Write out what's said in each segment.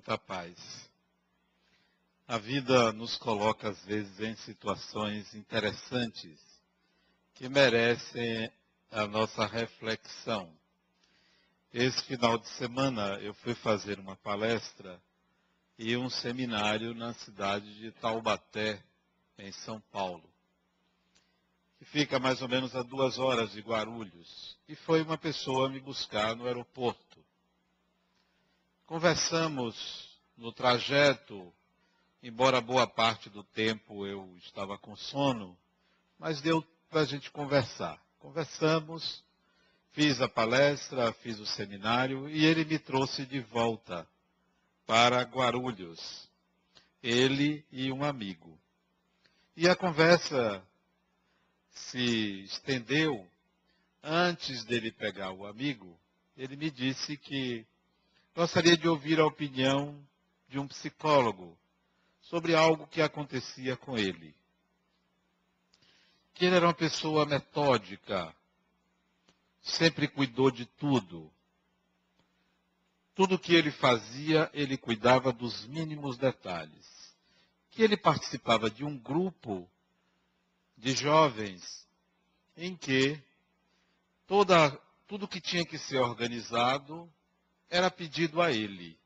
muita paz. A vida nos coloca, às vezes, em situações interessantes que merecem a nossa reflexão. Esse final de semana eu fui fazer uma palestra e um seminário na cidade de Taubaté, em São Paulo, que fica mais ou menos a duas horas de Guarulhos. E foi uma pessoa me buscar no aeroporto. Conversamos no trajeto, embora boa parte do tempo eu estava com sono, mas deu para a gente conversar. Conversamos, fiz a palestra, fiz o seminário e ele me trouxe de volta para Guarulhos. Ele e um amigo. E a conversa se estendeu. Antes dele pegar o amigo, ele me disse que Gostaria de ouvir a opinião de um psicólogo sobre algo que acontecia com ele. Que ele era uma pessoa metódica, sempre cuidou de tudo. Tudo que ele fazia, ele cuidava dos mínimos detalhes. Que ele participava de um grupo de jovens em que toda, tudo que tinha que ser organizado era pedido a ele.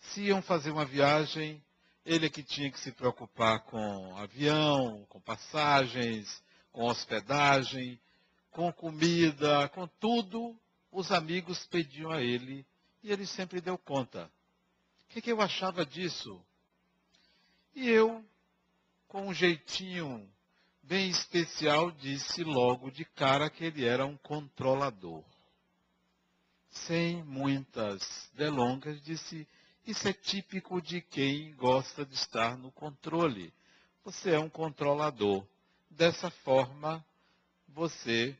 Se iam fazer uma viagem, ele é que tinha que se preocupar com avião, com passagens, com hospedagem, com comida, com tudo. Os amigos pediam a ele e ele sempre deu conta. O que, que eu achava disso? E eu, com um jeitinho bem especial, disse logo de cara que ele era um controlador sem muitas delongas, disse: Isso é típico de quem gosta de estar no controle. Você é um controlador. Dessa forma, você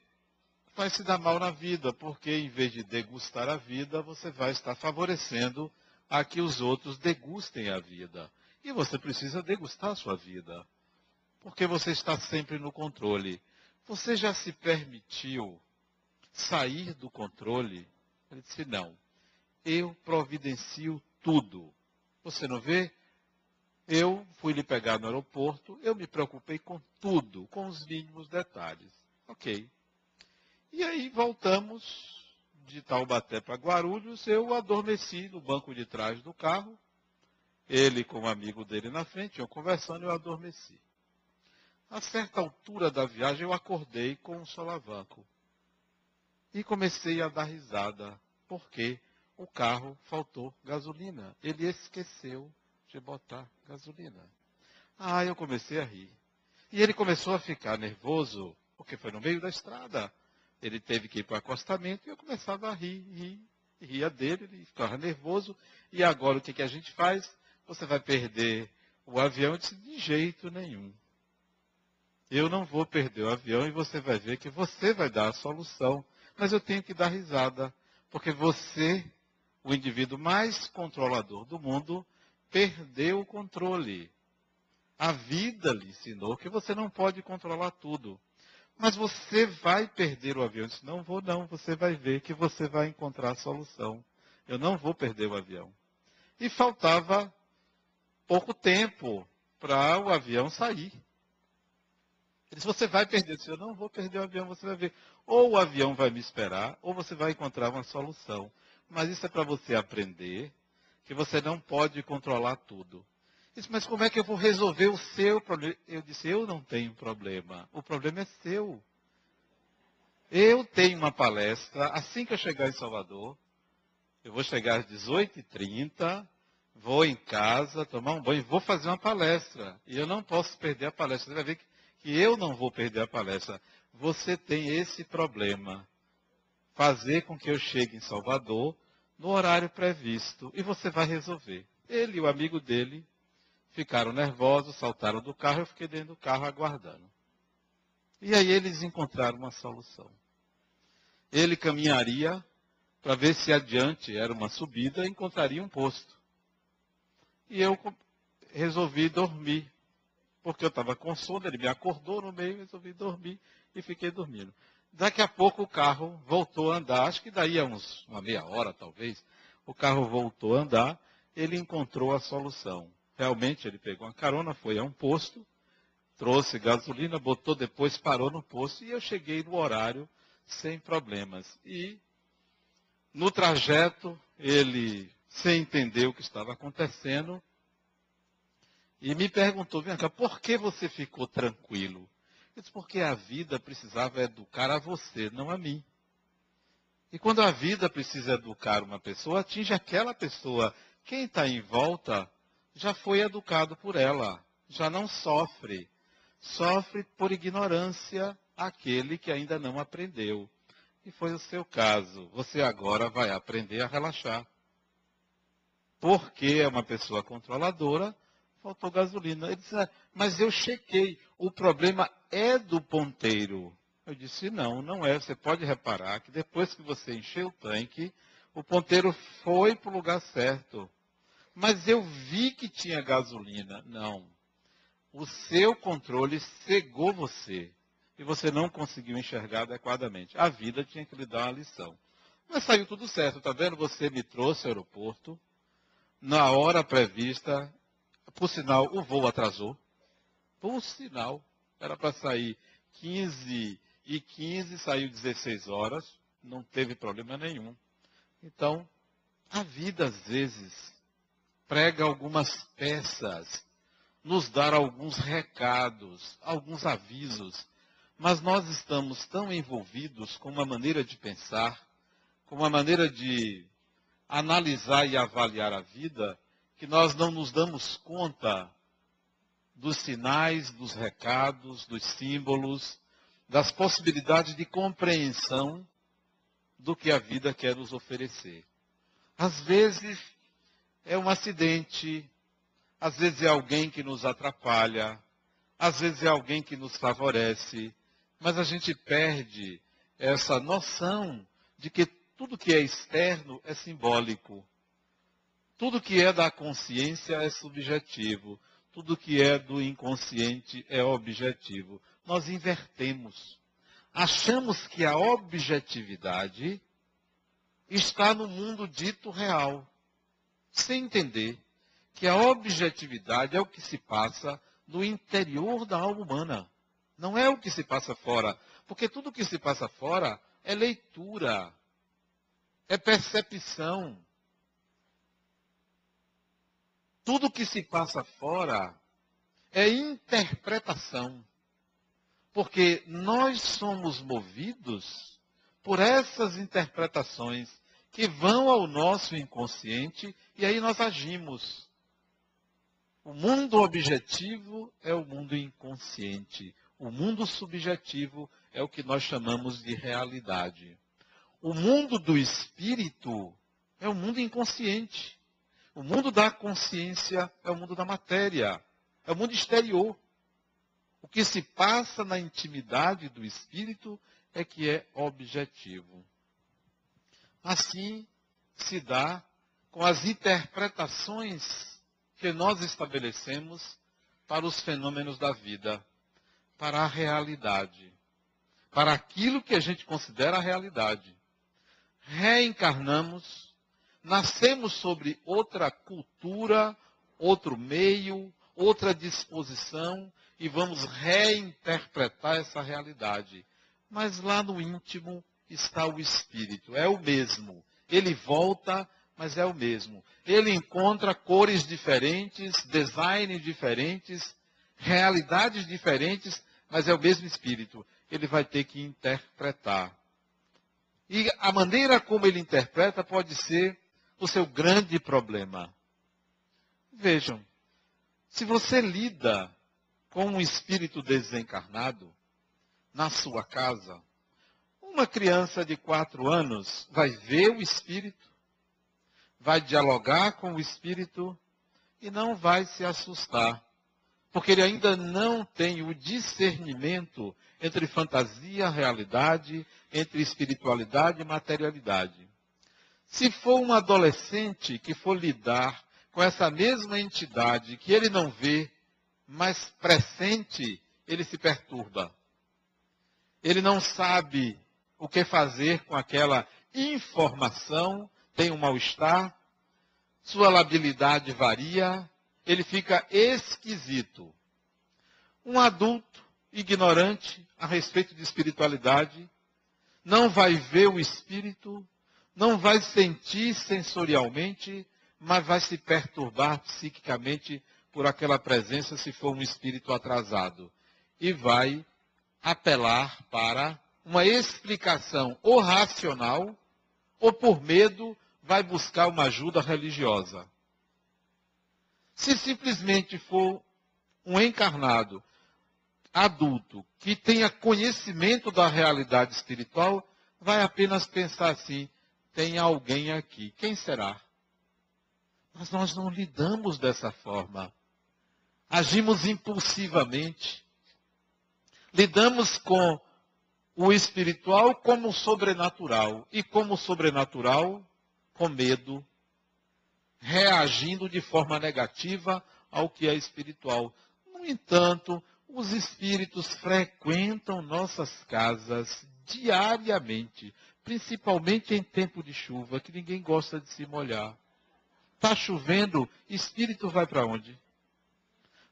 vai se dar mal na vida, porque em vez de degustar a vida, você vai estar favorecendo a que os outros degustem a vida. E você precisa degustar a sua vida, porque você está sempre no controle. Você já se permitiu sair do controle? Ele disse: Não, eu providencio tudo. Você não vê? Eu fui lhe pegar no aeroporto, eu me preocupei com tudo, com os mínimos detalhes. Ok. E aí voltamos de Taubaté para Guarulhos, eu adormeci no banco de trás do carro, ele com um amigo dele na frente, eu conversando, eu adormeci. A certa altura da viagem, eu acordei com um solavanco. E comecei a dar risada, porque o carro faltou gasolina. Ele esqueceu de botar gasolina. Ah, eu comecei a rir. E ele começou a ficar nervoso, porque foi no meio da estrada. Ele teve que ir para o acostamento e eu começava a rir, rir, ria dele, ele ficava nervoso. E agora o que, que a gente faz? Você vai perder o avião? Disse, de jeito nenhum. Eu não vou perder o avião e você vai ver que você vai dar a solução mas eu tenho que dar risada, porque você, o indivíduo mais controlador do mundo, perdeu o controle. A vida lhe ensinou que você não pode controlar tudo. Mas você vai perder o avião. Eu disse, não vou não, você vai ver que você vai encontrar a solução. Eu não vou perder o avião. E faltava pouco tempo para o avião sair. Ele disse, você vai perder. Eu disse, eu não vou perder o avião, você vai ver. Ou o avião vai me esperar, ou você vai encontrar uma solução. Mas isso é para você aprender que você não pode controlar tudo. Disse, mas como é que eu vou resolver o seu problema? Eu disse, eu não tenho problema. O problema é seu. Eu tenho uma palestra, assim que eu chegar em Salvador, eu vou chegar às 18h30, vou em casa, tomar um banho, vou fazer uma palestra. E eu não posso perder a palestra. Você vai ver que que eu não vou perder a palestra. Você tem esse problema. Fazer com que eu chegue em Salvador no horário previsto. E você vai resolver. Ele e o amigo dele ficaram nervosos, saltaram do carro, eu fiquei dentro do carro aguardando. E aí eles encontraram uma solução. Ele caminharia para ver se adiante era uma subida, encontraria um posto. E eu resolvi dormir porque eu estava com sono, ele me acordou no meio, resolvi dormir e fiquei dormindo. Daqui a pouco o carro voltou a andar, acho que daí a uns, uma meia hora talvez, o carro voltou a andar ele encontrou a solução. Realmente, ele pegou uma carona, foi a um posto, trouxe gasolina, botou depois, parou no posto e eu cheguei no horário sem problemas. E no trajeto, ele, sem entender o que estava acontecendo, e me perguntou, cá, por que você ficou tranquilo? Eu disse, porque a vida precisava educar a você, não a mim. E quando a vida precisa educar uma pessoa, atinge aquela pessoa. Quem está em volta já foi educado por ela, já não sofre. Sofre por ignorância aquele que ainda não aprendeu. E foi o seu caso. Você agora vai aprender a relaxar. Porque é uma pessoa controladora, faltou gasolina. Ele disse, ah, mas eu chequei, o problema é do ponteiro. Eu disse, não, não é. Você pode reparar que depois que você encheu o tanque, o ponteiro foi para o lugar certo. Mas eu vi que tinha gasolina. Não. O seu controle cegou você. E você não conseguiu enxergar adequadamente. A vida tinha que lhe dar uma lição. Mas saiu tudo certo, tá vendo? Você me trouxe ao aeroporto. Na hora prevista, por sinal, o voo atrasou. Por sinal, era para sair 15 e 15, saiu 16 horas, não teve problema nenhum. Então, a vida às vezes prega algumas peças, nos dá alguns recados, alguns avisos, mas nós estamos tão envolvidos com uma maneira de pensar, com uma maneira de analisar e avaliar a vida, que nós não nos damos conta dos sinais, dos recados, dos símbolos, das possibilidades de compreensão do que a vida quer nos oferecer. Às vezes é um acidente, às vezes é alguém que nos atrapalha, às vezes é alguém que nos favorece, mas a gente perde essa noção de que tudo que é externo é simbólico. Tudo que é da consciência é subjetivo. Tudo que é do inconsciente é objetivo. Nós invertemos. Achamos que a objetividade está no mundo dito real, sem entender que a objetividade é o que se passa no interior da alma humana. Não é o que se passa fora. Porque tudo que se passa fora é leitura, é percepção, tudo que se passa fora é interpretação. Porque nós somos movidos por essas interpretações que vão ao nosso inconsciente e aí nós agimos. O mundo objetivo é o mundo inconsciente. O mundo subjetivo é o que nós chamamos de realidade. O mundo do espírito é o mundo inconsciente. O mundo da consciência é o mundo da matéria, é o mundo exterior. O que se passa na intimidade do espírito é que é objetivo. Assim se dá com as interpretações que nós estabelecemos para os fenômenos da vida, para a realidade, para aquilo que a gente considera a realidade. Reencarnamos nascemos sobre outra cultura, outro meio, outra disposição e vamos reinterpretar essa realidade. Mas lá no íntimo está o espírito, é o mesmo. Ele volta, mas é o mesmo. Ele encontra cores diferentes, designs diferentes, realidades diferentes, mas é o mesmo espírito. Ele vai ter que interpretar. E a maneira como ele interpreta pode ser o seu grande problema. Vejam, se você lida com um espírito desencarnado na sua casa, uma criança de quatro anos vai ver o espírito, vai dialogar com o espírito e não vai se assustar, porque ele ainda não tem o discernimento entre fantasia e realidade, entre espiritualidade e materialidade. Se for um adolescente que for lidar com essa mesma entidade que ele não vê, mas pressente, ele se perturba. Ele não sabe o que fazer com aquela informação, tem um mal-estar. sua labilidade varia, ele fica esquisito. Um adulto ignorante a respeito de espiritualidade não vai ver o espírito, não vai sentir sensorialmente, mas vai se perturbar psiquicamente por aquela presença se for um espírito atrasado. E vai apelar para uma explicação ou racional, ou por medo, vai buscar uma ajuda religiosa. Se simplesmente for um encarnado adulto que tenha conhecimento da realidade espiritual, vai apenas pensar assim: tem alguém aqui. Quem será? Mas nós não lidamos dessa forma. Agimos impulsivamente. Lidamos com o espiritual como sobrenatural. E como sobrenatural, com medo, reagindo de forma negativa ao que é espiritual. No entanto, os espíritos frequentam nossas casas diariamente, principalmente em tempo de chuva, que ninguém gosta de se molhar. Está chovendo, espírito vai para onde?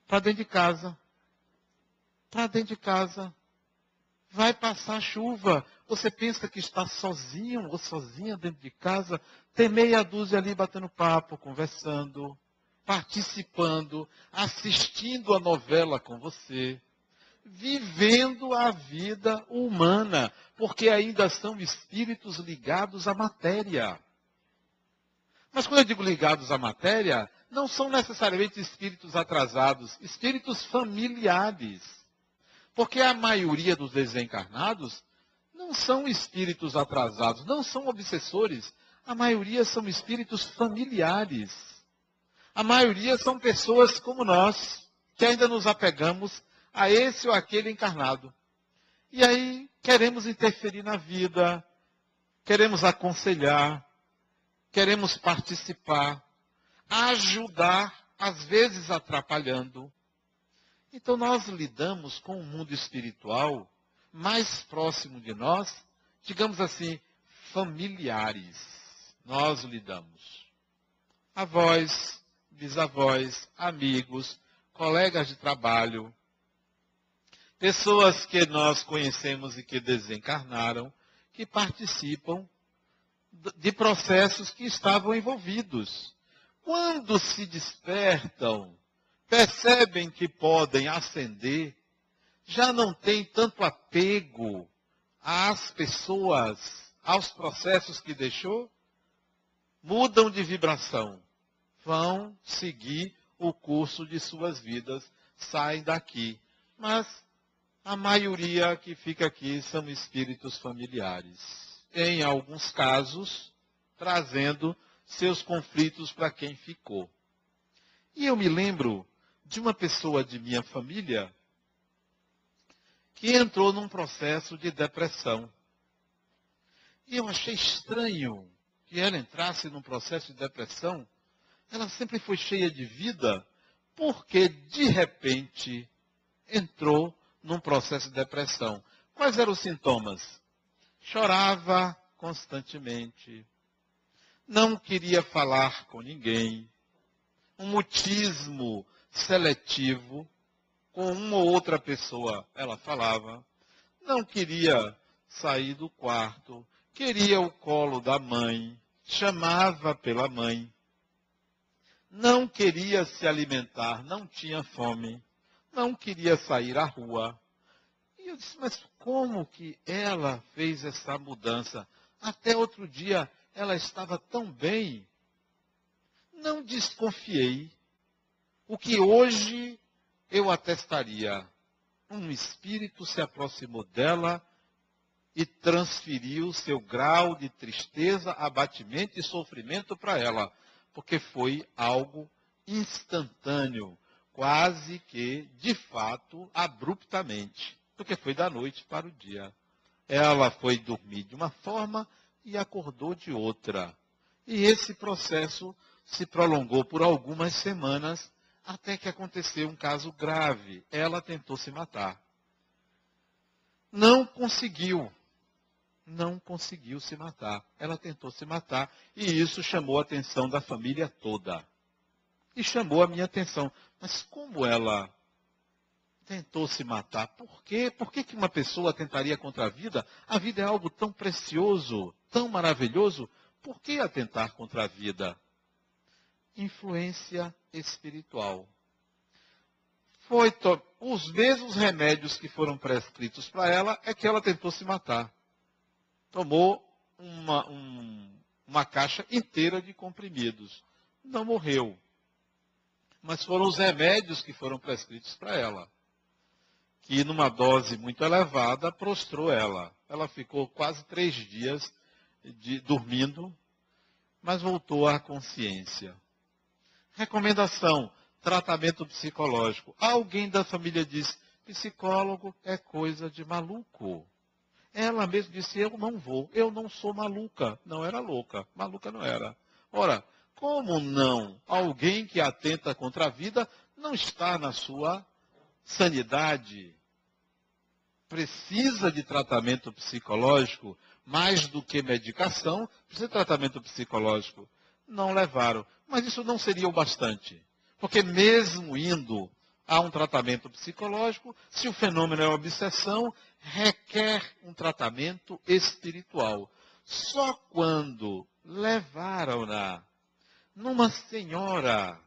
Para dentro de casa. Para dentro de casa. Vai passar chuva. Você pensa que está sozinho ou sozinha dentro de casa, tem meia dúzia ali batendo papo, conversando participando, assistindo a novela com você, vivendo a vida humana, porque ainda são espíritos ligados à matéria. Mas quando eu digo ligados à matéria, não são necessariamente espíritos atrasados, espíritos familiares. Porque a maioria dos desencarnados não são espíritos atrasados, não são obsessores. A maioria são espíritos familiares a maioria são pessoas como nós, que ainda nos apegamos a esse ou aquele encarnado. E aí queremos interferir na vida, queremos aconselhar, queremos participar, ajudar, às vezes atrapalhando. Então nós lidamos com o mundo espiritual mais próximo de nós, digamos assim, familiares. Nós lidamos. Avós, bisavós, amigos, colegas de trabalho, pessoas que nós conhecemos e que desencarnaram, que participam de processos que estavam envolvidos. Quando se despertam, percebem que podem ascender, já não tem tanto apego às pessoas, aos processos que deixou, mudam de vibração vão seguir o curso de suas vidas, saem daqui. Mas a maioria que fica aqui são espíritos familiares. Em alguns casos, trazendo seus conflitos para quem ficou. E eu me lembro de uma pessoa de minha família que entrou num processo de depressão. E eu achei estranho que ela entrasse num processo de depressão ela sempre foi cheia de vida, porque de repente entrou num processo de depressão. Quais eram os sintomas? Chorava constantemente, não queria falar com ninguém, um mutismo seletivo, com uma ou outra pessoa ela falava, não queria sair do quarto, queria o colo da mãe, chamava pela mãe. Não queria se alimentar, não tinha fome, não queria sair à rua. E eu disse, mas como que ela fez essa mudança? Até outro dia ela estava tão bem. Não desconfiei. O que hoje eu atestaria. Um espírito se aproximou dela e transferiu seu grau de tristeza, abatimento e sofrimento para ela porque foi algo instantâneo, quase que, de fato, abruptamente, porque foi da noite para o dia. Ela foi dormir de uma forma e acordou de outra. E esse processo se prolongou por algumas semanas, até que aconteceu um caso grave. Ela tentou se matar. Não conseguiu. não conseguiu se matar. Ela tentou se matar e isso chamou a atenção da família toda. E chamou a minha atenção. Mas como ela tentou se matar? Por quê? Por que, que uma pessoa tentaria contra a vida? A vida é algo tão precioso, tão maravilhoso. Por que atentar contra a vida? Influência espiritual. Foi os mesmos remédios que foram prescritos para ela é que ela tentou se matar tomou uma, um, uma caixa inteira de comprimidos. Não morreu. Mas foram os remédios que foram prescritos para ela. Que numa dose muito elevada prostrou ela. Ela ficou quase três dias de, dormindo, mas voltou à consciência. Recomendação: tratamento psicológico. Alguém da família diz: psicólogo é coisa de maluco. Ela mesma disse: Eu não vou, eu não sou maluca. Não era louca, maluca não era. Ora, como não? Alguém que atenta contra a vida não está na sua sanidade. Precisa de tratamento psicológico, mais do que medicação, precisa de tratamento psicológico. Não levaram. Mas isso não seria o bastante. Porque mesmo indo a um tratamento psicológico, se o fenômeno é obsessão, requer um tratamento espiritual. Só quando levaram-na numa senhora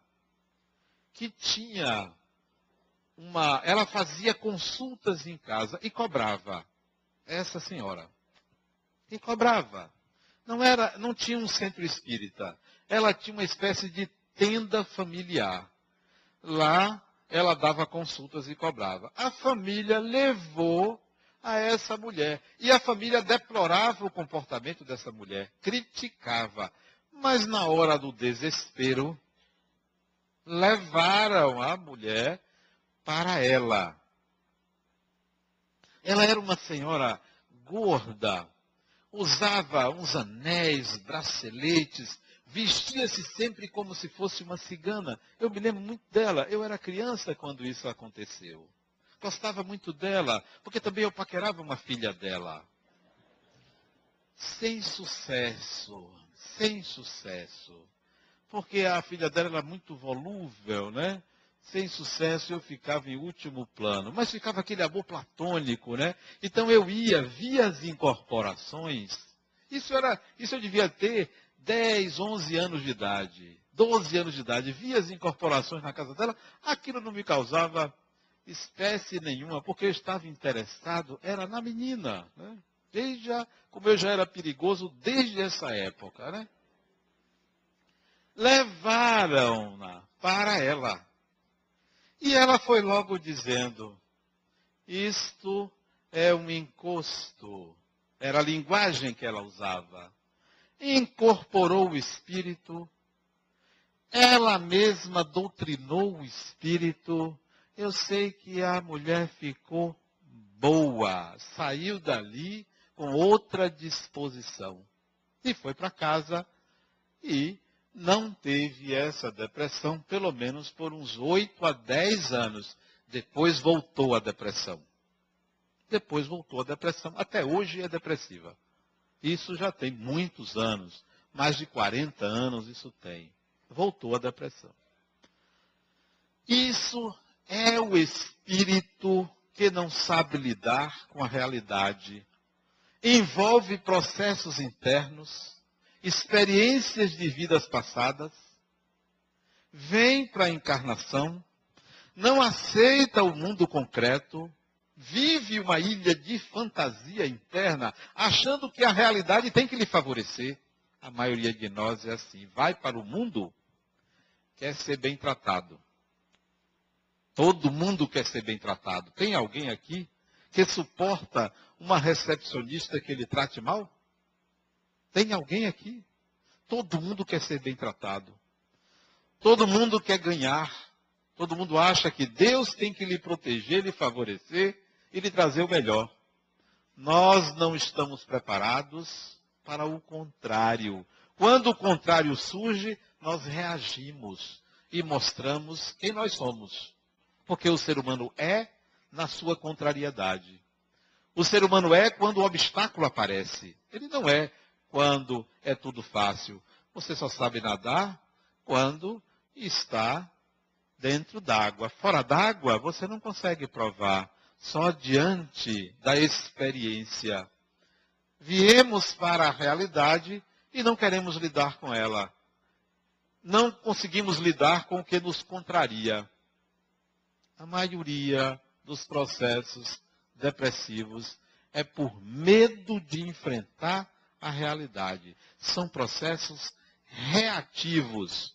que tinha uma. Ela fazia consultas em casa e cobrava. Essa senhora. E cobrava. Não, era, não tinha um centro espírita. Ela tinha uma espécie de tenda familiar. Lá ela dava consultas e cobrava. A família levou a essa mulher. E a família deplorava o comportamento dessa mulher, criticava. Mas na hora do desespero, levaram a mulher para ela. Ela era uma senhora gorda, usava uns anéis, braceletes, vestia-se sempre como se fosse uma cigana. Eu me lembro muito dela, eu era criança quando isso aconteceu gostava muito dela, porque também eu paquerava uma filha dela. Sem sucesso, sem sucesso. Porque a filha dela era muito volúvel, né? Sem sucesso eu ficava em último plano, mas ficava aquele amor platônico, né? Então eu ia, via as incorporações. Isso era, isso eu devia ter 10, 11 anos de idade, 12 anos de idade, via as incorporações na casa dela, aquilo não me causava espécie nenhuma, porque eu estava interessado, era na menina. Né? Desde a, como eu já era perigoso desde essa época. Né? Levaram-na para ela. E ela foi logo dizendo: Isto é um encosto. Era a linguagem que ela usava. Incorporou o espírito. Ela mesma doutrinou o espírito eu sei que a mulher ficou boa, saiu dali com outra disposição. E foi para casa e não teve essa depressão, pelo menos por uns 8 a 10 anos. Depois voltou a depressão. Depois voltou a depressão. Até hoje é depressiva. Isso já tem muitos anos. Mais de 40 anos isso tem. Voltou a depressão. Isso é o espírito que não sabe lidar com a realidade. Envolve processos internos, experiências de vidas passadas, vem para a encarnação, não aceita o mundo concreto, vive uma ilha de fantasia interna, achando que a realidade tem que lhe favorecer. A maioria de nós é assim, vai para o mundo, quer ser bem tratado Todo mundo quer ser bem tratado. Tem alguém aqui que suporta uma recepcionista que ele trate mal? Tem alguém aqui? Todo mundo quer ser bem tratado. Todo mundo quer ganhar. Todo mundo acha que Deus tem que lhe proteger, lhe favorecer e lhe trazer o melhor. Nós não estamos preparados para o contrário. Quando o contrário surge, nós reagimos e mostramos quem nós somos. Porque o ser humano é na sua contrariedade. O ser humano é quando o obstáculo aparece. Ele não é quando é tudo fácil. Você só sabe nadar quando está dentro d'água. Fora d'água, você não consegue provar. Só diante da experiência. Viemos para a realidade e não queremos lidar com ela. Não conseguimos lidar com o que nos contraria. A maioria dos processos depressivos é por medo de enfrentar a realidade. São processos reativos.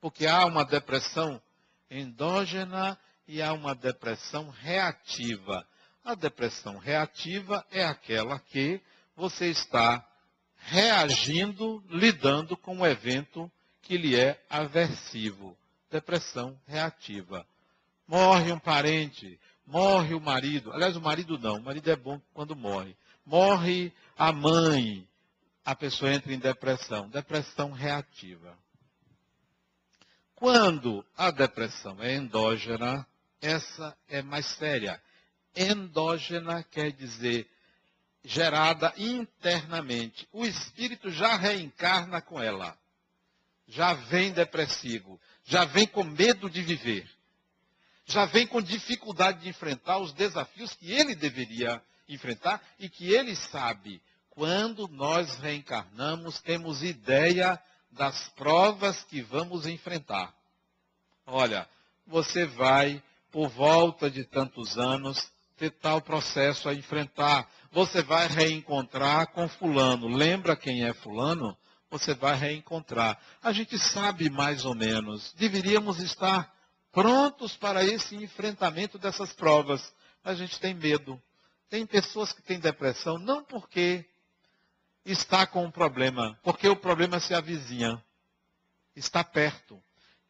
Porque há uma depressão endógena e há uma depressão reativa. A depressão reativa é aquela que você está reagindo, lidando com um evento que lhe é aversivo. Depressão reativa. Morre um parente, morre o marido. Aliás, o marido não, o marido é bom quando morre. Morre a mãe, a pessoa entra em depressão. Depressão reativa. Quando a depressão é endógena, essa é mais séria. Endógena quer dizer gerada internamente. O espírito já reencarna com ela. Já vem depressivo. Já vem com medo de viver. Já vem com dificuldade de enfrentar os desafios que ele deveria enfrentar e que ele sabe. Quando nós reencarnamos, temos ideia das provas que vamos enfrentar. Olha, você vai, por volta de tantos anos, ter tal processo a enfrentar. Você vai reencontrar com Fulano. Lembra quem é Fulano? Você vai reencontrar. A gente sabe mais ou menos. Deveríamos estar prontos para esse enfrentamento dessas provas. A gente tem medo. Tem pessoas que têm depressão não porque está com um problema, porque o problema se avizinha. Está perto.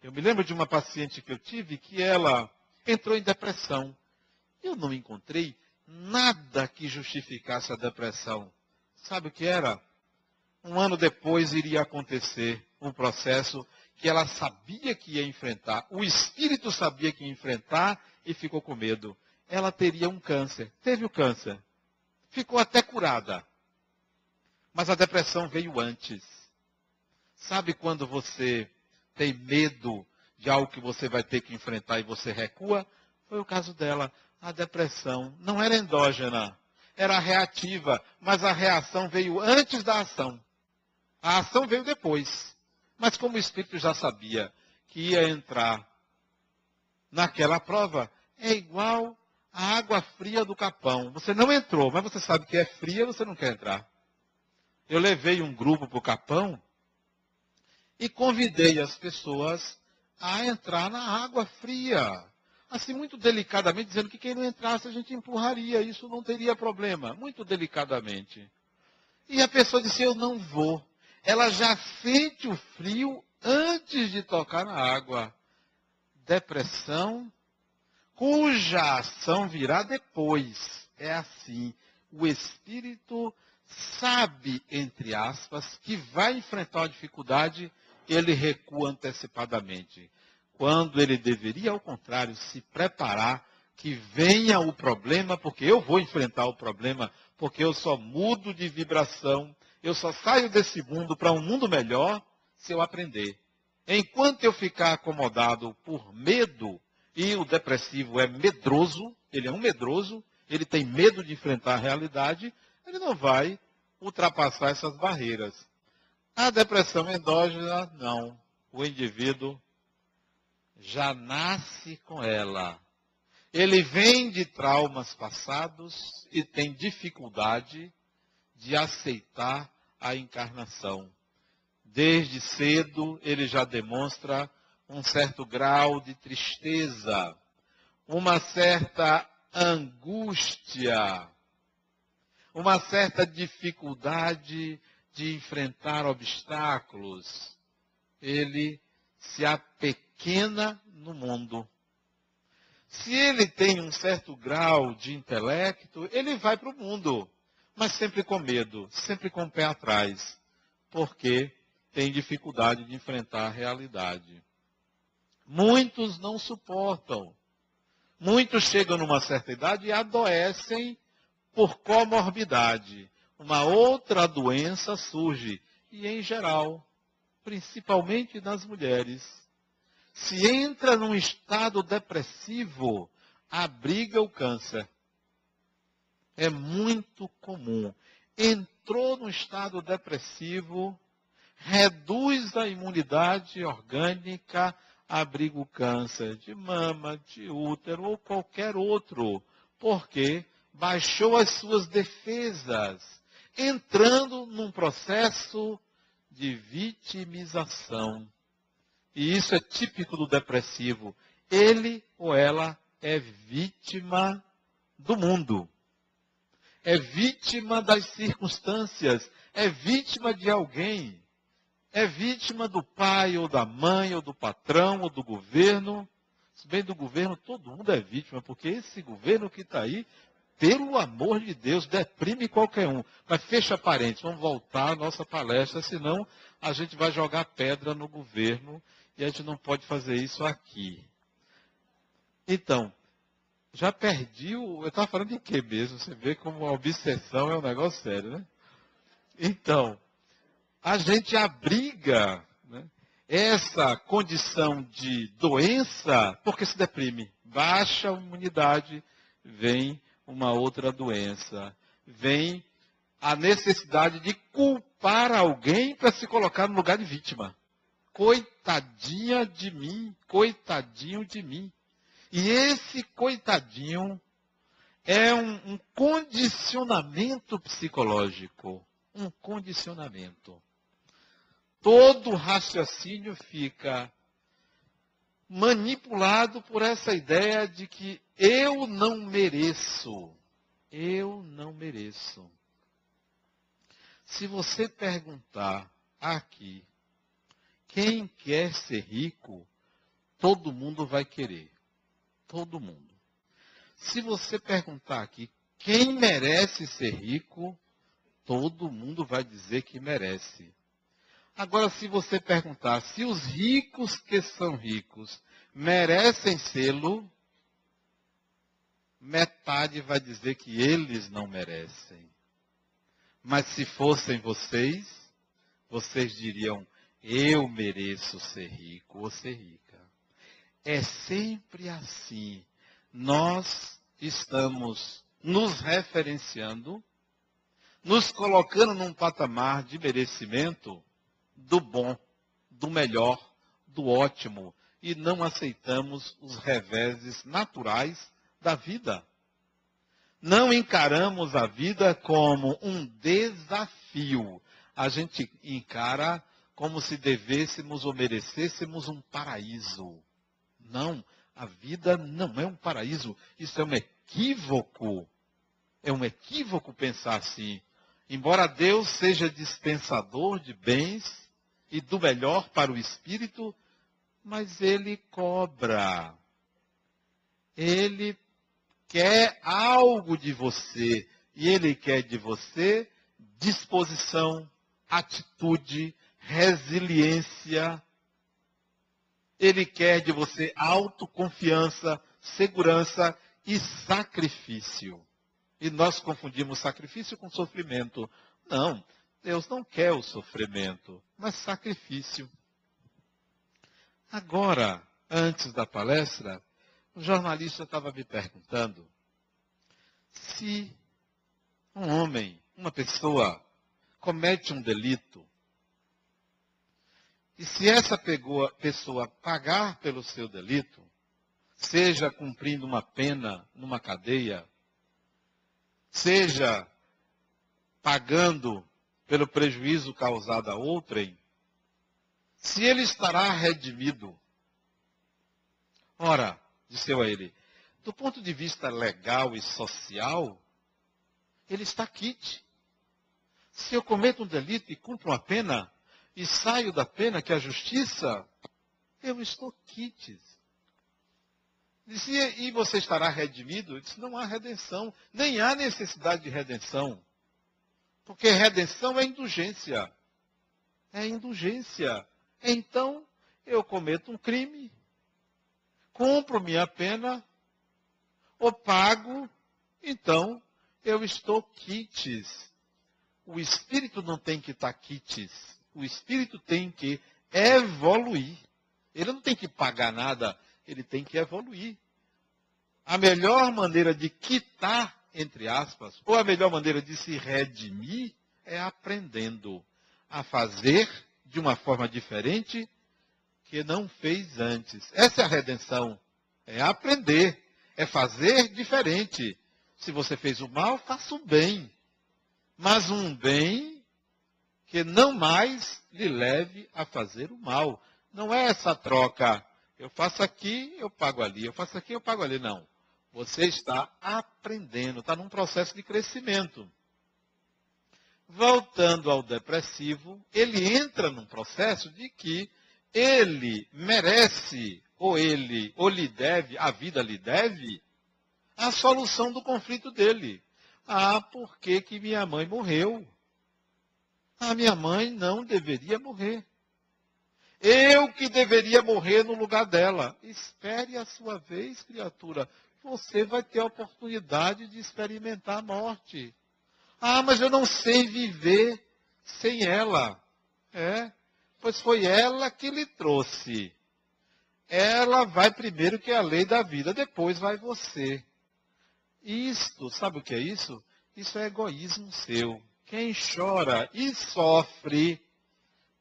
Eu me lembro de uma paciente que eu tive que ela entrou em depressão. Eu não encontrei nada que justificasse a depressão. Sabe o que era? Um ano depois iria acontecer um processo que ela sabia que ia enfrentar. O espírito sabia que ia enfrentar e ficou com medo. Ela teria um câncer. Teve o câncer. Ficou até curada. Mas a depressão veio antes. Sabe quando você tem medo de algo que você vai ter que enfrentar e você recua? Foi o caso dela a depressão não era endógena, era reativa, mas a reação veio antes da ação. A ação veio depois. Mas como o espírito já sabia que ia entrar naquela prova, é igual a água fria do capão. Você não entrou, mas você sabe que é fria, você não quer entrar. Eu levei um grupo para o capão e convidei as pessoas a entrar na água fria assim, muito delicadamente, dizendo que quem não entrasse a gente empurraria, isso não teria problema. Muito delicadamente. E a pessoa disse: Eu não vou. Ela já sente o frio antes de tocar na água. Depressão, cuja ação virá depois. É assim. O espírito sabe, entre aspas, que vai enfrentar uma dificuldade, ele recua antecipadamente quando ele deveria, ao contrário, se preparar que venha o problema, porque eu vou enfrentar o problema, porque eu só mudo de vibração, eu só saio desse mundo para um mundo melhor se eu aprender. Enquanto eu ficar acomodado por medo, e o depressivo é medroso, ele é um medroso, ele tem medo de enfrentar a realidade, ele não vai ultrapassar essas barreiras. A depressão endógena, não. O indivíduo já nasce com ela. Ele vem de traumas passados e tem dificuldade de aceitar a encarnação. Desde cedo ele já demonstra um certo grau de tristeza, uma certa angústia, uma certa dificuldade de enfrentar obstáculos. Ele se apequena pequena no mundo. Se ele tem um certo grau de intelecto, ele vai para o mundo, mas sempre com medo, sempre com o pé atrás, porque tem dificuldade de enfrentar a realidade. Muitos não suportam. Muitos chegam numa certa idade e adoecem por comorbidade. Uma outra doença surge, e em geral, principalmente nas mulheres. Se entra num estado depressivo, abriga o câncer. É muito comum. Entrou no estado depressivo, reduz a imunidade orgânica, abriga o câncer de mama, de útero ou qualquer outro. Porque baixou as suas defesas, entrando num processo de vitimização. E isso é típico do depressivo. Ele ou ela é vítima do mundo. É vítima das circunstâncias. É vítima de alguém. É vítima do pai, ou da mãe, ou do patrão, ou do governo. Se bem do governo, todo mundo é vítima, porque esse governo que está aí, pelo amor de Deus, deprime qualquer um. Mas fecha parênteses, vamos voltar à nossa palestra, senão a gente vai jogar pedra no governo e a gente não pode fazer isso aqui. Então, já perdi o. Eu estava falando de quê mesmo? Você vê como a obsessão é um negócio sério, né? Então, a gente abriga né, essa condição de doença porque se deprime. Baixa a imunidade, vem uma outra doença. Vem a necessidade de culpar alguém para se colocar no lugar de vítima. Coitadinha de mim, coitadinho de mim. E esse coitadinho é um, um condicionamento psicológico. Um condicionamento. Todo raciocínio fica manipulado por essa ideia de que eu não mereço. Eu não mereço. Se você perguntar aqui, quem quer ser rico, todo mundo vai querer. Todo mundo. Se você perguntar aqui, quem merece ser rico, todo mundo vai dizer que merece. Agora, se você perguntar se os ricos que são ricos merecem sê-lo, metade vai dizer que eles não merecem. Mas se fossem vocês, vocês diriam: eu mereço ser rico ou ser rica. É sempre assim. Nós estamos nos referenciando, nos colocando num patamar de merecimento do bom, do melhor, do ótimo, e não aceitamos os reveses naturais da vida. Não encaramos a vida como um desafio. A gente encara como se devêssemos ou merecêssemos um paraíso. Não, a vida não é um paraíso. Isso é um equívoco. É um equívoco pensar assim. Embora Deus seja dispensador de bens, e do melhor para o espírito, mas ele cobra. Ele quer algo de você. E ele quer de você disposição, atitude, resiliência. Ele quer de você autoconfiança, segurança e sacrifício. E nós confundimos sacrifício com sofrimento. Não, Deus não quer o sofrimento, mas sacrifício. Agora, antes da palestra, o jornalista estava me perguntando se um homem, uma pessoa, comete um delito, e se essa pessoa pagar pelo seu delito, seja cumprindo uma pena numa cadeia, seja pagando pelo prejuízo causado a outrem, se ele estará redimido. Ora, disse eu a ele, do ponto de vista legal e social, ele está quite. Se eu cometo um delito e cumpro uma pena, e saio da pena, que é a justiça, eu estou quites. Disse, e você estará redimido? Disse, não há redenção, nem há necessidade de redenção. Porque redenção é indulgência. É indulgência. Então, eu cometo um crime, cumpro minha pena, ou pago, então eu estou quites. O espírito não tem que estar quites. O espírito tem que evoluir. Ele não tem que pagar nada, ele tem que evoluir. A melhor maneira de quitar, entre aspas, ou a melhor maneira de se redimir é aprendendo a fazer de uma forma diferente que não fez antes. Essa é a redenção. É aprender, é fazer diferente. Se você fez o mal, faça o bem. Mas um bem que não mais lhe leve a fazer o mal. Não é essa troca. Eu faço aqui, eu pago ali. Eu faço aqui, eu pago ali. Não. Você está aprendendo, está num processo de crescimento. Voltando ao depressivo, ele entra num processo de que ele merece, ou ele, ou lhe deve, a vida lhe deve, a solução do conflito dele. Ah, por que, que minha mãe morreu? A minha mãe não deveria morrer. Eu que deveria morrer no lugar dela. Espere a sua vez, criatura. Você vai ter a oportunidade de experimentar a morte. Ah, mas eu não sei viver sem ela. É, pois foi ela que lhe trouxe. Ela vai primeiro que é a lei da vida, depois vai você. Isto, sabe o que é isso? Isso é egoísmo seu. Quem chora e sofre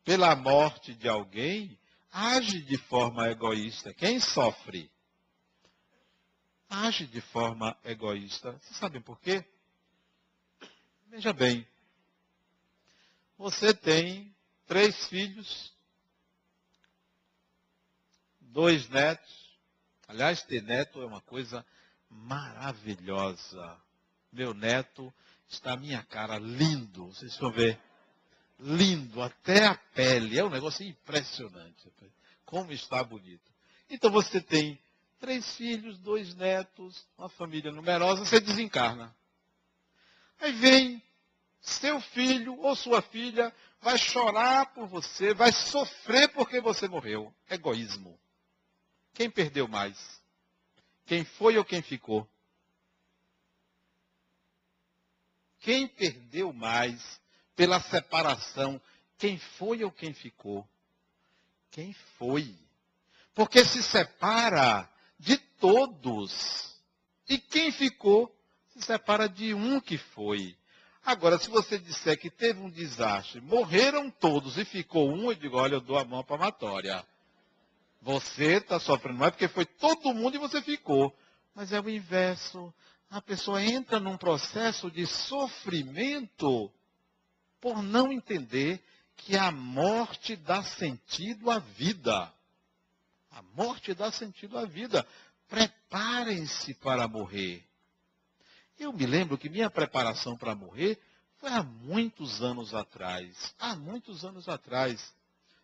pela morte de alguém, age de forma egoísta. Quem sofre? Age de forma egoísta. Vocês sabem por quê? Veja bem. Você tem três filhos, dois netos. Aliás, ter neto é uma coisa maravilhosa. Meu neto está a minha cara lindo. Vocês vão ver. Lindo, até a pele. É um negócio impressionante. Como está bonito. Então você tem três filhos, dois netos, uma família numerosa, você desencarna. Aí vem seu filho ou sua filha, vai chorar por você, vai sofrer porque você morreu. Egoísmo. Quem perdeu mais? Quem foi ou quem ficou? Quem perdeu mais pela separação? Quem foi ou quem ficou? Quem foi? Porque se separa de todos. E quem ficou se separa de um que foi. Agora, se você disser que teve um desastre, morreram todos e ficou um, eu digo, olha, eu dou a mão palmatória. Você está sofrendo mais porque foi todo mundo e você ficou. Mas é o inverso. A pessoa entra num processo de sofrimento por não entender que a morte dá sentido à vida. A morte dá sentido à vida. Preparem-se para morrer. Eu me lembro que minha preparação para morrer foi há muitos anos atrás. Há muitos anos atrás.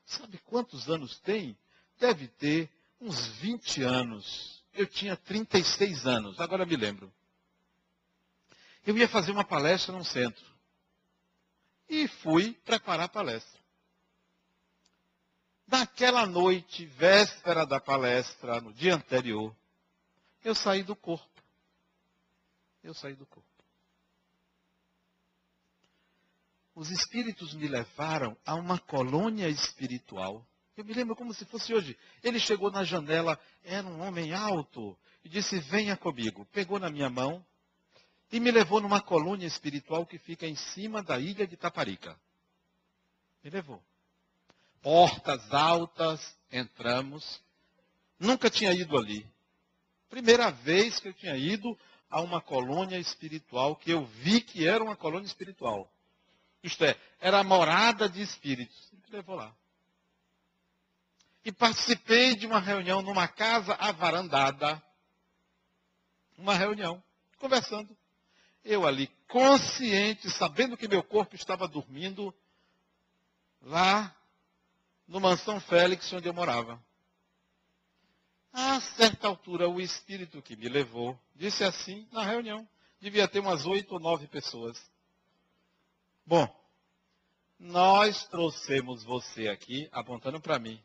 Sabe quantos anos tem? deve ter uns 20 anos. Eu tinha 36 anos, agora me lembro. Eu ia fazer uma palestra num centro. E fui preparar a palestra. Naquela noite, véspera da palestra, no dia anterior, eu saí do corpo. Eu saí do corpo. Os espíritos me levaram a uma colônia espiritual eu me lembro como se fosse hoje. Ele chegou na janela, era um homem alto, e disse: Venha comigo. Pegou na minha mão e me levou numa colônia espiritual que fica em cima da ilha de Taparica. Me levou. Portas altas, entramos. Nunca tinha ido ali. Primeira vez que eu tinha ido a uma colônia espiritual que eu vi que era uma colônia espiritual. Isto é, era a morada de espíritos. Me levou lá e participei de uma reunião numa casa avarandada. Uma reunião, conversando. Eu ali, consciente, sabendo que meu corpo estava dormindo, lá no Mansão Félix, onde eu morava. A certa altura, o espírito que me levou disse assim na reunião. Devia ter umas oito ou nove pessoas. Bom, nós trouxemos você aqui, apontando para mim,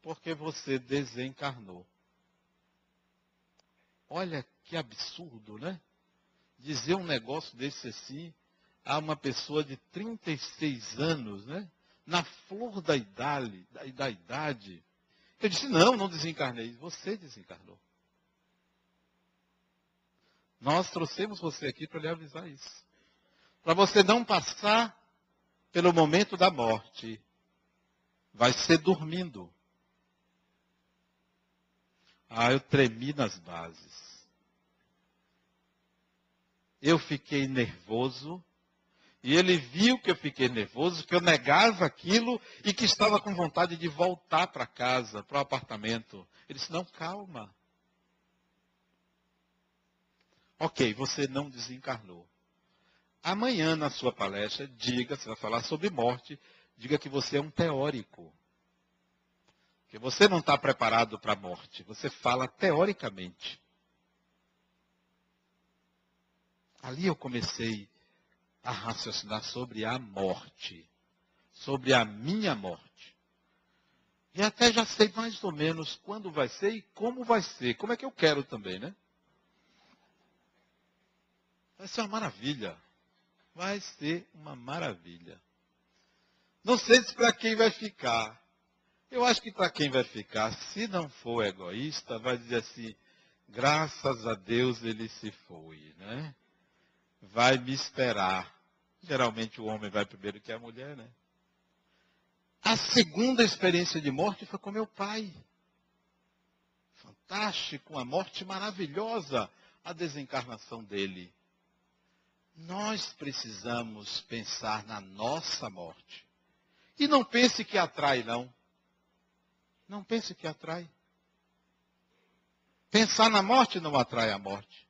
porque você desencarnou. Olha que absurdo, né? Dizer um negócio desse assim a uma pessoa de 36 anos, né? Na flor da idade, da, da idade. Eu disse, não, não desencarnei. Você desencarnou. Nós trouxemos você aqui para lhe avisar isso. Para você não passar pelo momento da morte. Vai ser dormindo. Ah, eu tremi nas bases. Eu fiquei nervoso. E ele viu que eu fiquei nervoso, que eu negava aquilo e que estava com vontade de voltar para casa, para o apartamento. Ele disse: Não, calma. Ok, você não desencarnou. Amanhã, na sua palestra, diga, você vai falar sobre morte, diga que você é um teórico. Que você não está preparado para a morte. Você fala teoricamente. Ali eu comecei a raciocinar sobre a morte. Sobre a minha morte. E até já sei mais ou menos quando vai ser e como vai ser. Como é que eu quero também, né? Vai ser uma maravilha. Vai ser uma maravilha. Não sei se para quem vai ficar. Eu acho que para quem vai ficar, se não for egoísta, vai dizer assim: graças a Deus ele se foi, né? Vai me esperar. Geralmente o homem vai primeiro que a mulher, né? A segunda experiência de morte foi com meu pai. Fantástico, uma morte maravilhosa, a desencarnação dele. Nós precisamos pensar na nossa morte. E não pense que atrai, não. Não pense que atrai. Pensar na morte não atrai a morte.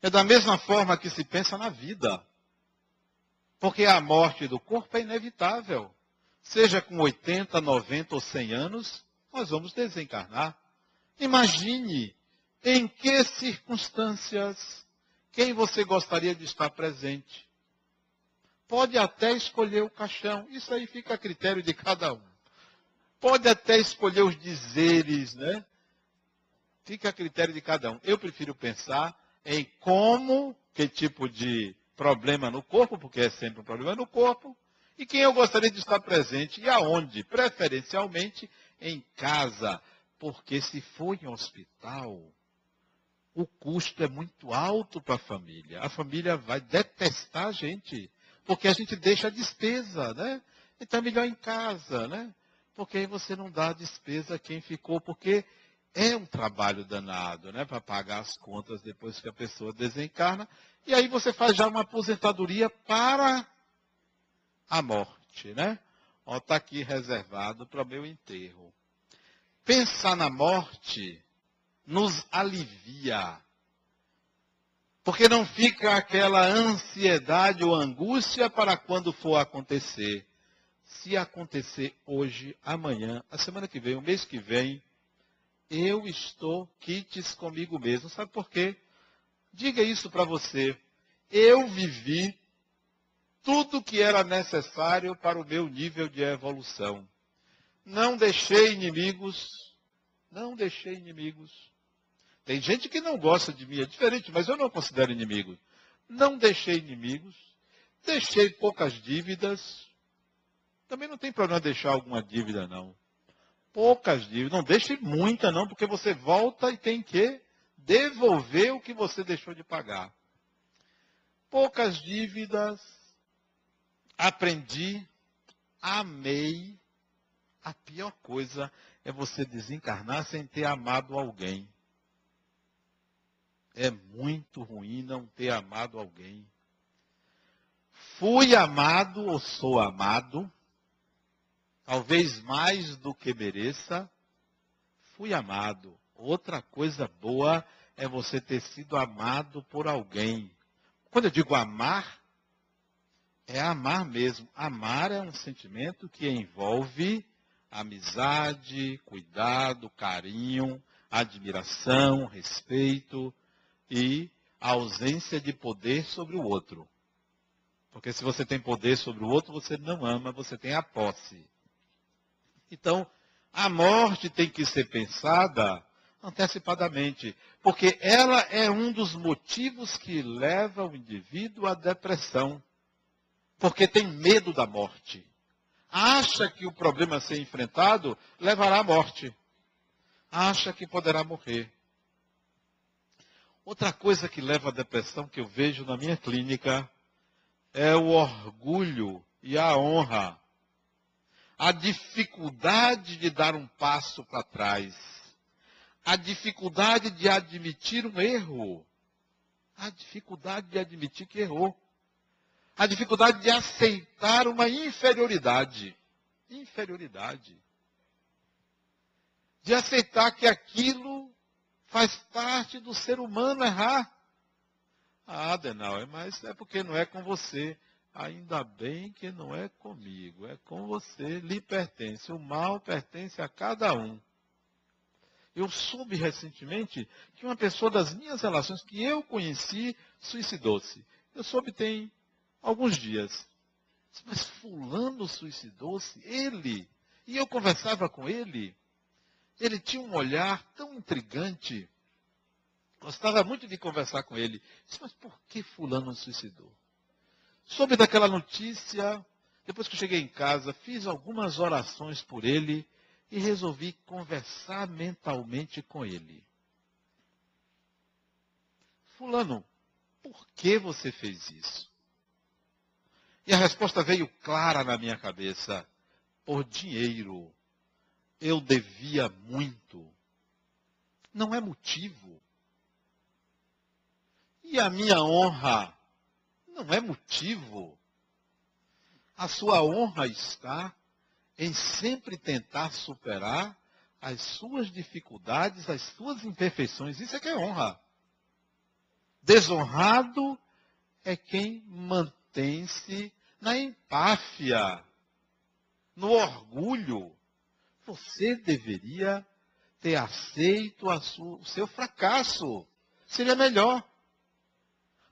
É da mesma forma que se pensa na vida. Porque a morte do corpo é inevitável. Seja com 80, 90 ou 100 anos, nós vamos desencarnar. Imagine em que circunstâncias quem você gostaria de estar presente. Pode até escolher o caixão, isso aí fica a critério de cada um. Pode até escolher os dizeres, né? Fica a critério de cada um. Eu prefiro pensar em como, que tipo de problema no corpo, porque é sempre um problema no corpo, e quem eu gostaria de estar presente e aonde? Preferencialmente em casa, porque se for em hospital, o custo é muito alto para a família. A família vai detestar a gente, porque a gente deixa a despesa, né? Então é melhor em casa, né? Porque aí você não dá a despesa a quem ficou, porque é um trabalho danado, né? Para pagar as contas depois que a pessoa desencarna. E aí você faz já uma aposentadoria para a morte, né? Ó, está aqui reservado para o meu enterro. Pensar na morte nos alivia. Porque não fica aquela ansiedade ou angústia para quando for acontecer. Se acontecer hoje, amanhã, a semana que vem, o mês que vem, eu estou quites comigo mesmo. Sabe por quê? Diga isso para você. Eu vivi tudo que era necessário para o meu nível de evolução. Não deixei inimigos, não deixei inimigos. Tem gente que não gosta de mim, é diferente, mas eu não considero inimigo. Não deixei inimigos, deixei poucas dívidas. Também não tem problema deixar alguma dívida, não. Poucas dívidas. Não deixe muita, não, porque você volta e tem que devolver o que você deixou de pagar. Poucas dívidas. Aprendi, amei. A pior coisa é você desencarnar sem ter amado alguém. É muito ruim não ter amado alguém. Fui amado ou sou amado, talvez mais do que mereça. Fui amado. Outra coisa boa é você ter sido amado por alguém. Quando eu digo amar, é amar mesmo. Amar é um sentimento que envolve amizade, cuidado, carinho, admiração, respeito, e ausência de poder sobre o outro. Porque se você tem poder sobre o outro, você não ama, você tem a posse. Então, a morte tem que ser pensada antecipadamente, porque ela é um dos motivos que leva o indivíduo à depressão, porque tem medo da morte. Acha que o problema a ser enfrentado levará à morte. Acha que poderá morrer. Outra coisa que leva à depressão que eu vejo na minha clínica é o orgulho e a honra. A dificuldade de dar um passo para trás a dificuldade de admitir um erro. A dificuldade de admitir que errou. A dificuldade de aceitar uma inferioridade. Inferioridade. De aceitar que aquilo faz parte do ser humano errar. Ah, Adenauer, mas é porque não é com você. Ainda bem que não é comigo, é com você, lhe pertence. O mal pertence a cada um. Eu soube recentemente que uma pessoa das minhas relações que eu conheci suicidou-se. Eu soube tem alguns dias. Mas fulano suicidou-se? Ele? E eu conversava com ele. Ele tinha um olhar tão intrigante. Gostava muito de conversar com ele. Mas por que fulano suicidou? Soube daquela notícia. Depois que eu cheguei em casa, fiz algumas orações por ele e resolvi conversar mentalmente com ele. Fulano, por que você fez isso? E a resposta veio clara na minha cabeça: por dinheiro. Eu devia muito. Não é motivo. E a minha honra não é motivo. A sua honra está em sempre tentar superar as suas dificuldades, as suas imperfeições. Isso é que é honra. Desonrado é quem mantém-se na empáfia, no orgulho. Você deveria ter aceito sua, o seu fracasso. Seria melhor.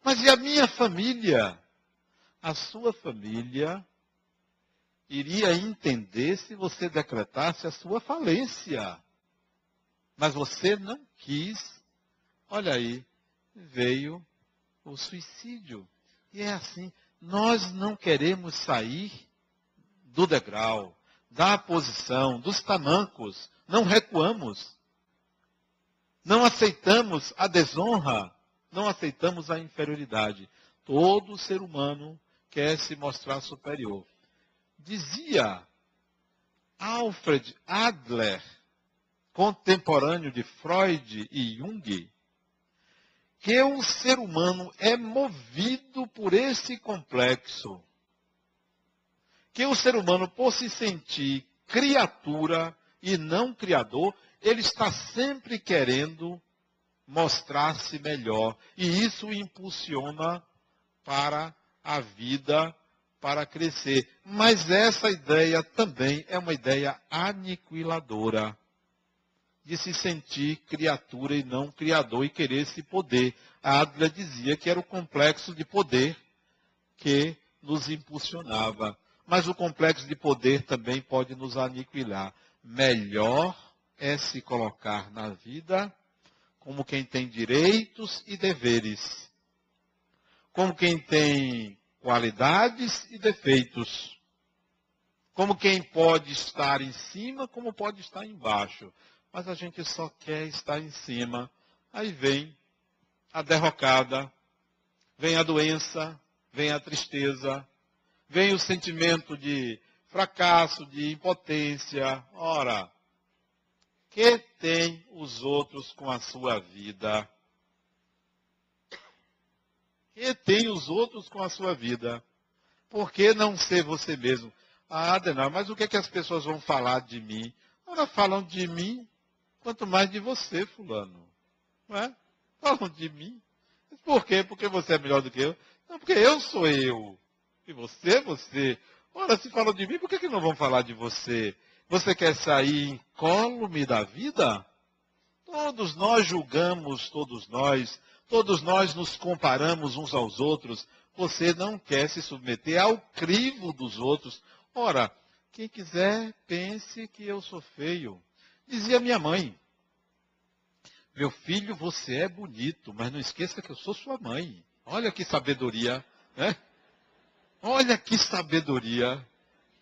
Mas e a minha família? A sua família iria entender se você decretasse a sua falência. Mas você não quis. Olha aí, veio o suicídio. E é assim, nós não queremos sair do degrau, da posição, dos tamancos. Não recuamos. Não aceitamos a desonra. Não aceitamos a inferioridade. Todo ser humano quer se mostrar superior. Dizia Alfred Adler, contemporâneo de Freud e Jung, que o ser humano é movido por esse complexo. Que o ser humano, por se sentir criatura e não criador, ele está sempre querendo mostrar-se melhor. E isso impulsiona para a vida para crescer. Mas essa ideia também é uma ideia aniquiladora de se sentir criatura e não criador e querer esse poder. A Adler dizia que era o complexo de poder que nos impulsionava. Mas o complexo de poder também pode nos aniquilar. Melhor é se colocar na vida como quem tem direitos e deveres, como quem tem qualidades e defeitos. Como quem pode estar em cima, como pode estar embaixo. Mas a gente só quer estar em cima. Aí vem a derrocada, vem a doença, vem a tristeza, vem o sentimento de fracasso, de impotência. Ora, que tem os outros com a sua vida? e tem os outros com a sua vida. Por que não ser você mesmo? Ah, Adenal, mas o que, é que as pessoas vão falar de mim? Ora, falam de mim, quanto mais de você, fulano. Não é? Falam de mim. Por quê? Porque você é melhor do que eu? Não, porque eu sou eu. E você é você. Ora, se falam de mim, por que, que não vão falar de você? Você quer sair incólume da vida? Todos nós julgamos, todos nós Todos nós nos comparamos uns aos outros. Você não quer se submeter ao crivo dos outros. Ora, quem quiser, pense que eu sou feio. Dizia minha mãe. Meu filho, você é bonito, mas não esqueça que eu sou sua mãe. Olha que sabedoria, né? Olha que sabedoria.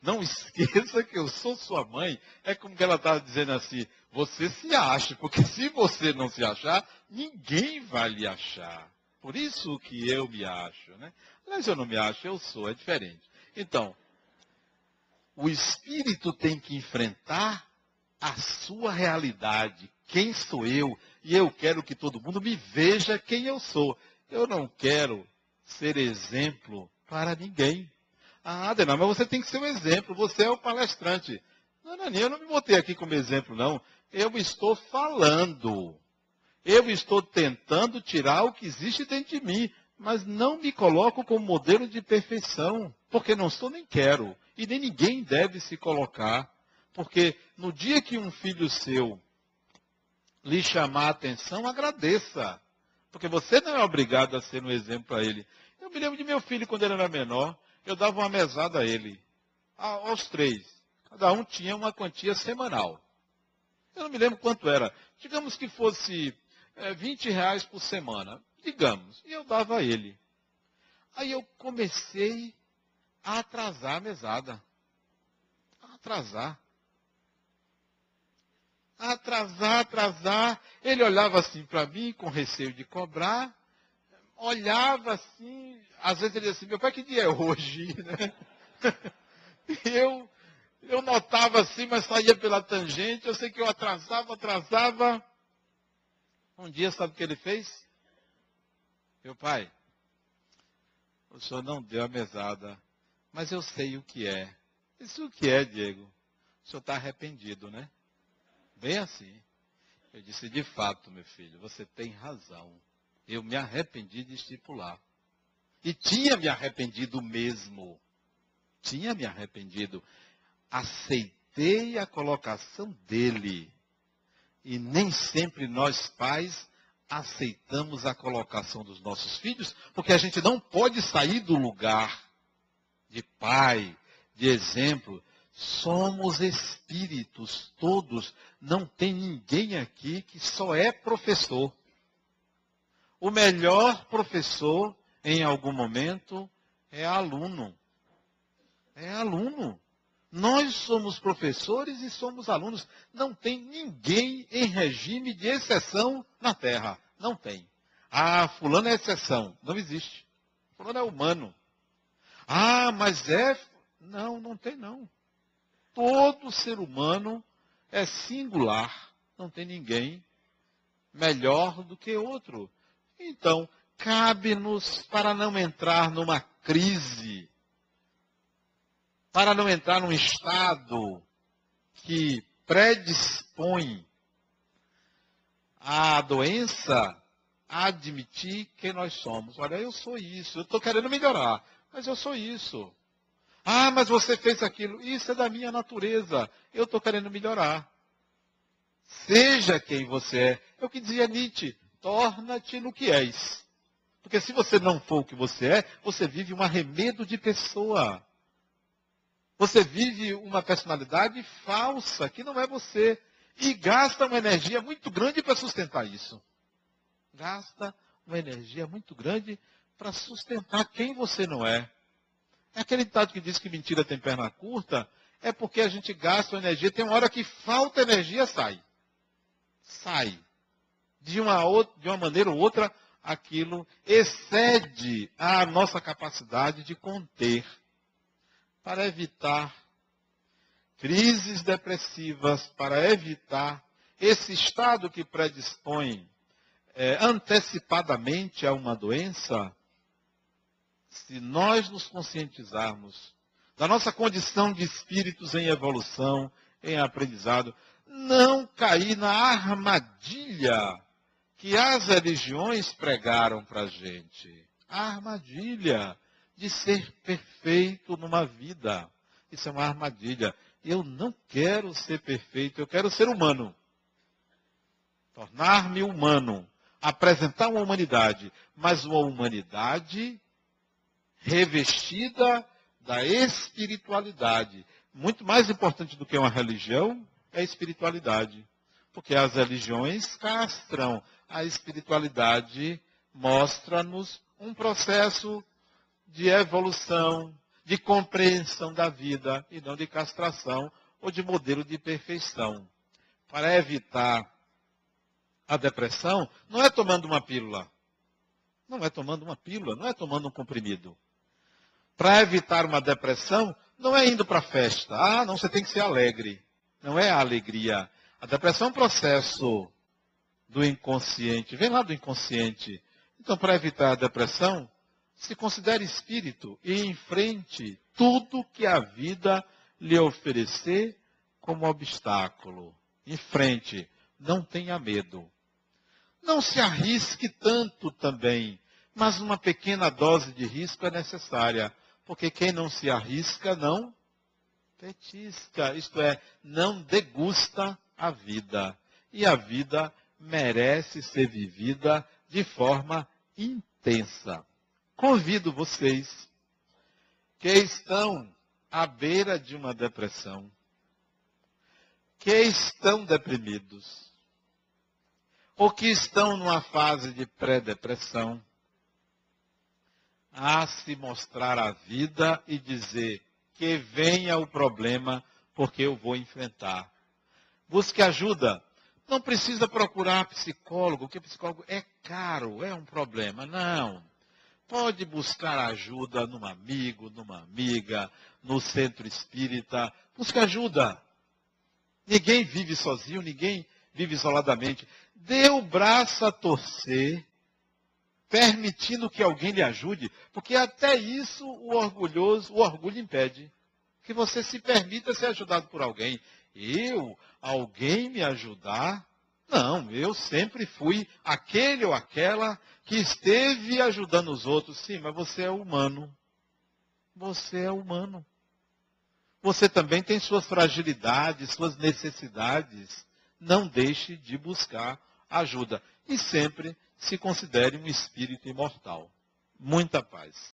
Não esqueça que eu sou sua mãe. É como que ela estava dizendo assim: você se acha, porque se você não se achar, ninguém vai lhe achar. Por isso que eu me acho, né? Mas eu não me acho, eu sou, é diferente. Então, o espírito tem que enfrentar a sua realidade. Quem sou eu? E eu quero que todo mundo me veja quem eu sou. Eu não quero ser exemplo para ninguém. Ah, Adenal, mas você tem que ser um exemplo. Você é o palestrante. Não, não, eu não me botei aqui como exemplo, não. Eu estou falando. Eu estou tentando tirar o que existe dentro de mim, mas não me coloco como modelo de perfeição, porque não sou nem quero, e nem ninguém deve se colocar, porque no dia que um filho seu lhe chamar a atenção, agradeça, porque você não é obrigado a ser um exemplo para ele. Eu me lembro de meu filho quando ele era menor, eu dava uma mesada a ele, aos três, cada um tinha uma quantia semanal. Eu não me lembro quanto era. Digamos que fosse é, 20 reais por semana, digamos, e eu dava a ele. Aí eu comecei a atrasar a mesada. A atrasar. A atrasar, atrasar. Ele olhava assim para mim, com receio de cobrar. Olhava assim. Às vezes ele dizia assim, meu pai, que dia é hoje? Né? Eu, eu notava assim, mas saía pela tangente. Eu sei que eu atrasava, atrasava. Um dia, sabe o que ele fez? Meu pai, o senhor não deu a mesada, mas eu sei o que é. Isso o que é, Diego? O senhor está arrependido, né? Bem assim. Eu disse, de fato, meu filho, você tem razão. Eu me arrependi de estipular. E tinha me arrependido mesmo. Tinha me arrependido. Aceitei a colocação dele. E nem sempre nós pais aceitamos a colocação dos nossos filhos, porque a gente não pode sair do lugar de pai, de exemplo. Somos espíritos todos, não tem ninguém aqui que só é professor. O melhor professor, em algum momento, é aluno. É aluno. Nós somos professores e somos alunos. Não tem ninguém em regime de exceção na Terra. Não tem. Ah, fulano é exceção. Não existe. Fulano é humano. Ah, mas é. Não, não tem não. Todo ser humano é singular. Não tem ninguém melhor do que outro. Então, cabe-nos, para não entrar numa crise para não entrar num estado que predispõe a doença a admitir quem nós somos. Olha, eu sou isso, eu estou querendo melhorar, mas eu sou isso. Ah, mas você fez aquilo, isso é da minha natureza, eu estou querendo melhorar. Seja quem você é. É o que dizia Nietzsche, torna-te no que és. Porque se você não for o que você é, você vive um arremedo de pessoa. Você vive uma personalidade falsa, que não é você. E gasta uma energia muito grande para sustentar isso. Gasta uma energia muito grande para sustentar quem você não é. É aquele ditado que diz que mentira tem perna curta, é porque a gente gasta energia, tem uma hora que falta energia, sai. Sai. De uma, outra, de uma maneira ou outra, aquilo excede a nossa capacidade de conter. Para evitar crises depressivas, para evitar esse estado que predispõe é, antecipadamente a uma doença, se nós nos conscientizarmos da nossa condição de espíritos em evolução, em aprendizado, não cair na armadilha que as religiões pregaram para a gente. A armadilha de ser perfeito numa vida. Isso é uma armadilha. Eu não quero ser perfeito, eu quero ser humano. Tornar-me humano. Apresentar uma humanidade, mas uma humanidade revestida da espiritualidade. Muito mais importante do que uma religião é a espiritualidade. Porque as religiões castram. A espiritualidade mostra-nos um processo de evolução, de compreensão da vida e não de castração ou de modelo de perfeição. Para evitar a depressão, não é tomando uma pílula. Não é tomando uma pílula, não é tomando um comprimido. Para evitar uma depressão, não é indo para a festa. Ah, não, você tem que ser alegre. Não é a alegria. A depressão é um processo do inconsciente. Vem lá do inconsciente. Então, para evitar a depressão, se considere espírito e enfrente tudo que a vida lhe oferecer como obstáculo. Enfrente, não tenha medo. Não se arrisque tanto também, mas uma pequena dose de risco é necessária, porque quem não se arrisca não petisca, isto é, não degusta a vida. E a vida merece ser vivida de forma intensa. Convido vocês que estão à beira de uma depressão, que estão deprimidos, ou que estão numa fase de pré-depressão, a se mostrar a vida e dizer que venha o problema, porque eu vou enfrentar. Busque ajuda. Não precisa procurar psicólogo, porque psicólogo é caro, é um problema. Não. Pode buscar ajuda num amigo, numa amiga, no centro espírita. Busque ajuda. Ninguém vive sozinho, ninguém vive isoladamente. Dê o braço a torcer, permitindo que alguém lhe ajude, porque até isso o orgulhoso, o orgulho impede. Que você se permita ser ajudado por alguém. Eu, alguém me ajudar? Não, eu sempre fui aquele ou aquela que esteve ajudando os outros. Sim, mas você é humano. Você é humano. Você também tem suas fragilidades, suas necessidades. Não deixe de buscar ajuda. E sempre se considere um espírito imortal. Muita paz.